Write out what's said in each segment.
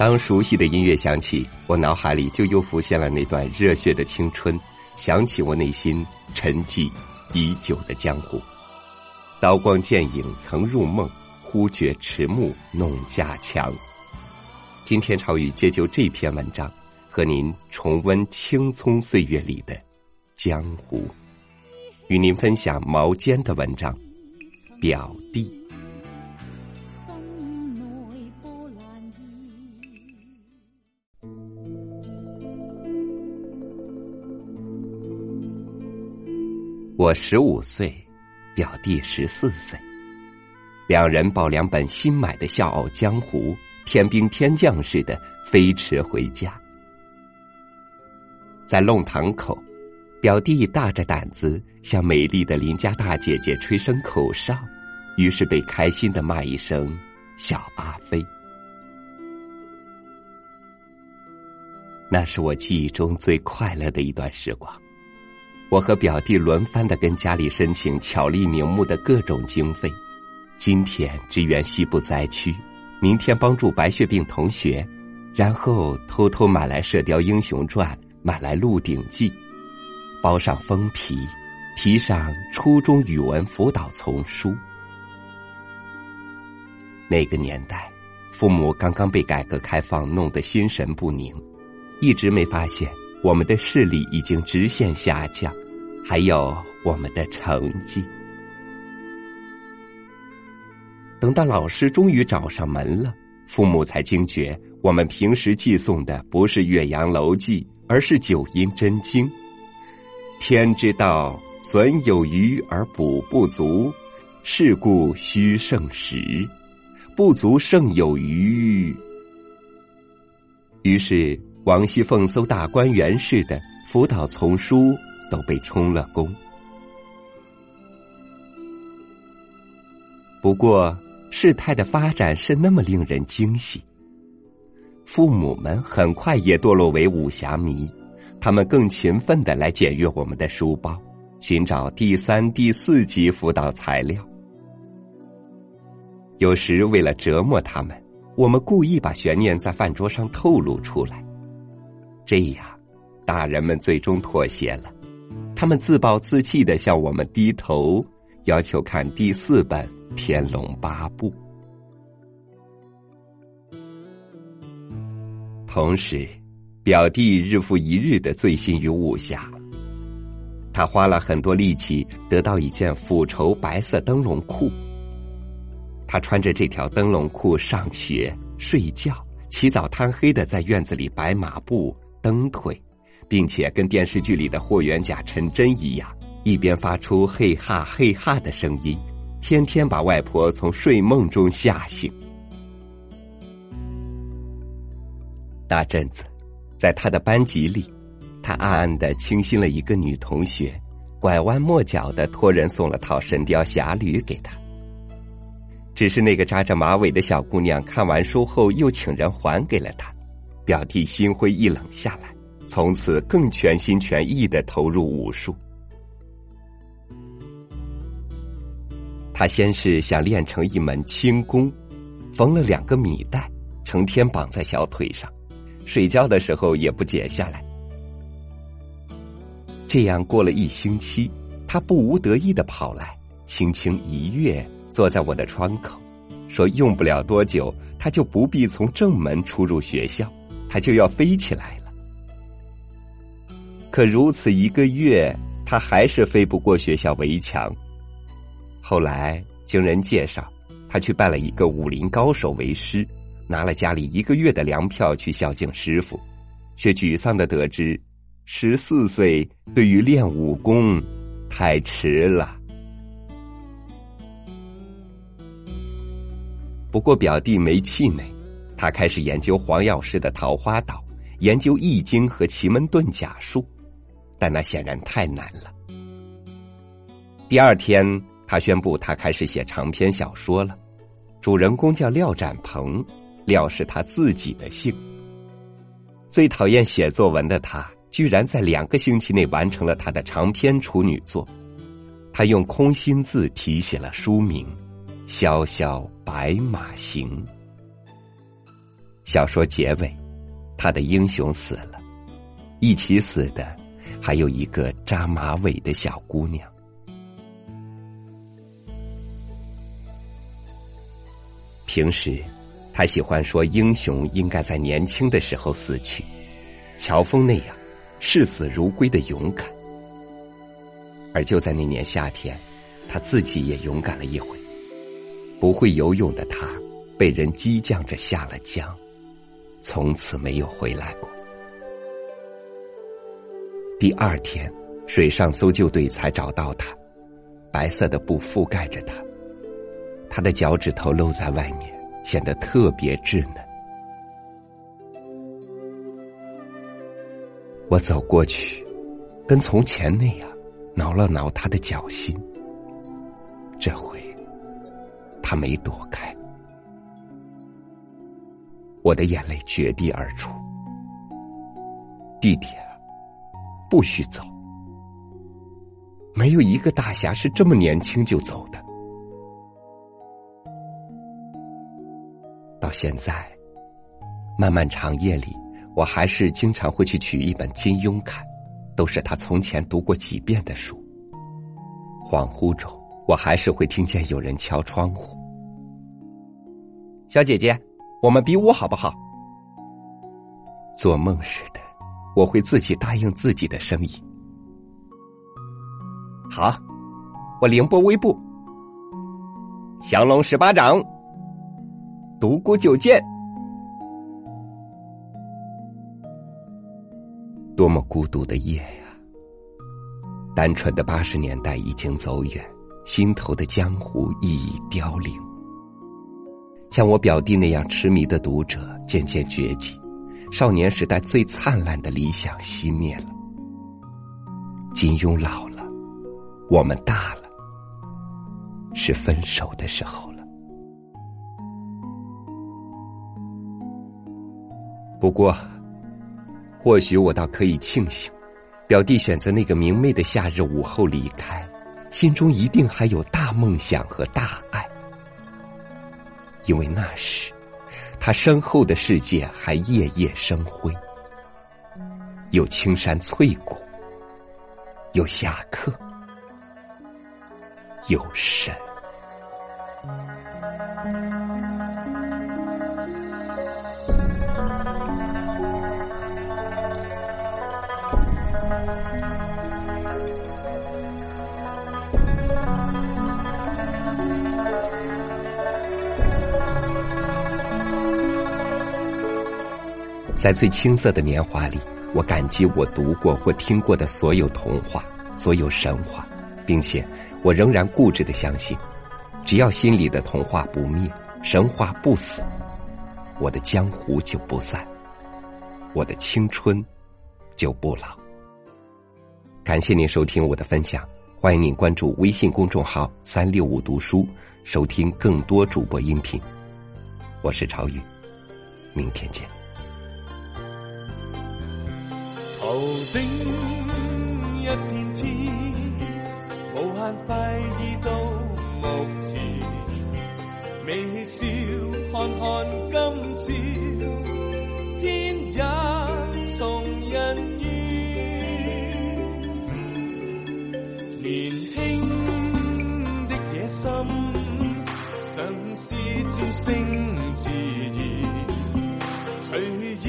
当熟悉的音乐响起，我脑海里就又浮现了那段热血的青春，想起我内心沉寂已久的江湖。刀光剑影曾入梦，忽觉迟暮弄家强。今天朝雨借就这篇文章，和您重温青葱岁月里的江湖，与您分享毛尖的文章《表弟》。我十五岁，表弟十四岁，两人抱两本新买的《笑傲江湖》，天兵天将似的飞驰回家。在弄堂口，表弟大着胆子向美丽的邻家大姐姐吹声口哨，于是被开心的骂一声“小阿飞”。那是我记忆中最快乐的一段时光。我和表弟轮番的跟家里申请巧立名目的各种经费，今天支援西部灾区，明天帮助白血病同学，然后偷偷买来《射雕英雄传》，买来《鹿鼎记》，包上封皮，题上初中语文辅导丛书。那个年代，父母刚刚被改革开放弄得心神不宁，一直没发现。我们的视力已经直线下降，还有我们的成绩。等到老师终于找上门了，父母才惊觉，我们平时寄送的不是《岳阳楼记》，而是《九阴真经》。天之道，损有余而补不足，是故虚胜实，不足胜有余。于是。王熙凤搜大观园似的辅导丛书都被充了公。不过事态的发展是那么令人惊喜。父母们很快也堕落为武侠迷，他们更勤奋的来检阅我们的书包，寻找第三、第四级辅导材料。有时为了折磨他们，我们故意把悬念在饭桌上透露出来。这样，大人们最终妥协了。他们自暴自弃的向我们低头，要求看第四本《天龙八部》。同时，表弟日复一日的醉心于武侠。他花了很多力气得到一件复绸白色灯笼裤。他穿着这条灯笼裤上学、睡觉、起早贪黑的在院子里摆马步。蹬腿，并且跟电视剧里的霍元甲陈真一样，一边发出嘿哈嘿哈的声音，天天把外婆从睡梦中吓醒。那阵子，在他的班级里，他暗暗的倾心了一个女同学，拐弯抹角的托人送了套《神雕侠侣》给他。只是那个扎着马尾的小姑娘看完书后，又请人还给了他。表弟心灰意冷下来，从此更全心全意的投入武术。他先是想练成一门轻功，缝了两个米袋，成天绑在小腿上，睡觉的时候也不解下来。这样过了一星期，他不无得意的跑来，轻轻一跃，坐在我的窗口，说：“用不了多久，他就不必从正门出入学校。”他就要飞起来了，可如此一个月，他还是飞不过学校围墙。后来经人介绍，他去拜了一个武林高手为师，拿了家里一个月的粮票去孝敬师傅，却沮丧的得知，十四岁对于练武功太迟了。不过表弟没气馁。他开始研究黄药师的桃花岛，研究易经和奇门遁甲术，但那显然太难了。第二天，他宣布他开始写长篇小说了，主人公叫廖展鹏，廖是他自己的姓。最讨厌写作文的他，居然在两个星期内完成了他的长篇处女作。他用空心字题写了书名《萧萧白马行》。小说结尾，他的英雄死了，一起死的还有一个扎马尾的小姑娘。平时，他喜欢说英雄应该在年轻的时候死去，乔峰那样视死如归的勇敢。而就在那年夏天，他自己也勇敢了一回。不会游泳的他，被人激将着下了江。从此没有回来过。第二天，水上搜救队才找到他，白色的布覆盖着他，他的脚趾头露在外面，显得特别稚嫩。我走过去，跟从前那样，挠了挠他的脚心。这回，他没躲开。我的眼泪决堤而出，弟弟，不许走！没有一个大侠是这么年轻就走的。到现在，漫漫长夜里，我还是经常会去取一本金庸看，都是他从前读过几遍的书。恍惚中，我还是会听见有人敲窗户，小姐姐。我们比武好不好？做梦似的，我会自己答应自己的声音。好，我凌波微步，降龙十八掌，独孤九剑。多么孤独的夜呀！单纯的八十年代已经走远，心头的江湖亦已凋零。像我表弟那样痴迷的读者渐渐绝迹，少年时代最灿烂的理想熄灭了。金庸老了，我们大了，是分手的时候了。不过，或许我倒可以庆幸，表弟选择那个明媚的夏日午后离开，心中一定还有大梦想和大爱。因为那时，他身后的世界还夜夜生辉，有青山翠谷，有侠客，有神。在最青涩的年华里，我感激我读过或听过的所有童话、所有神话，并且我仍然固执的相信，只要心里的童话不灭，神话不死，我的江湖就不散，我的青春就不老。感谢您收听我的分享，欢迎您关注微信公众号“三六五读书”，收听更多主播音频。我是朝雨，明天见。头顶一片天，无限快意到目前，微笑看看今朝，天也从人愿。年轻的野心，尝试战胜自然。随意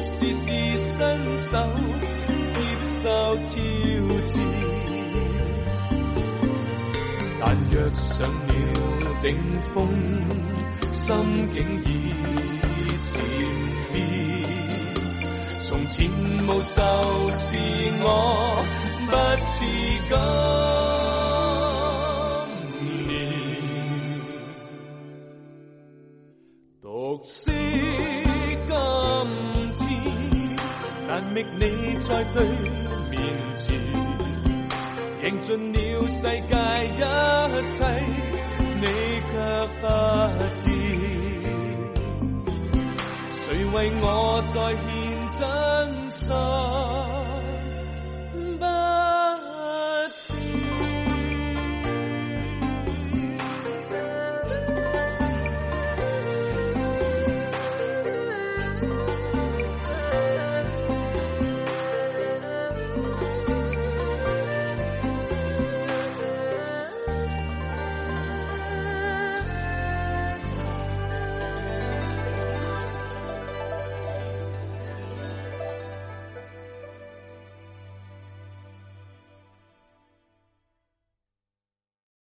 试试伸手，挑战。但若上了顶峰，心境已渐变。从前无愁是我不似今年，独识。觅你在对，尽了世界一切，你却不见。谁为我再献真心？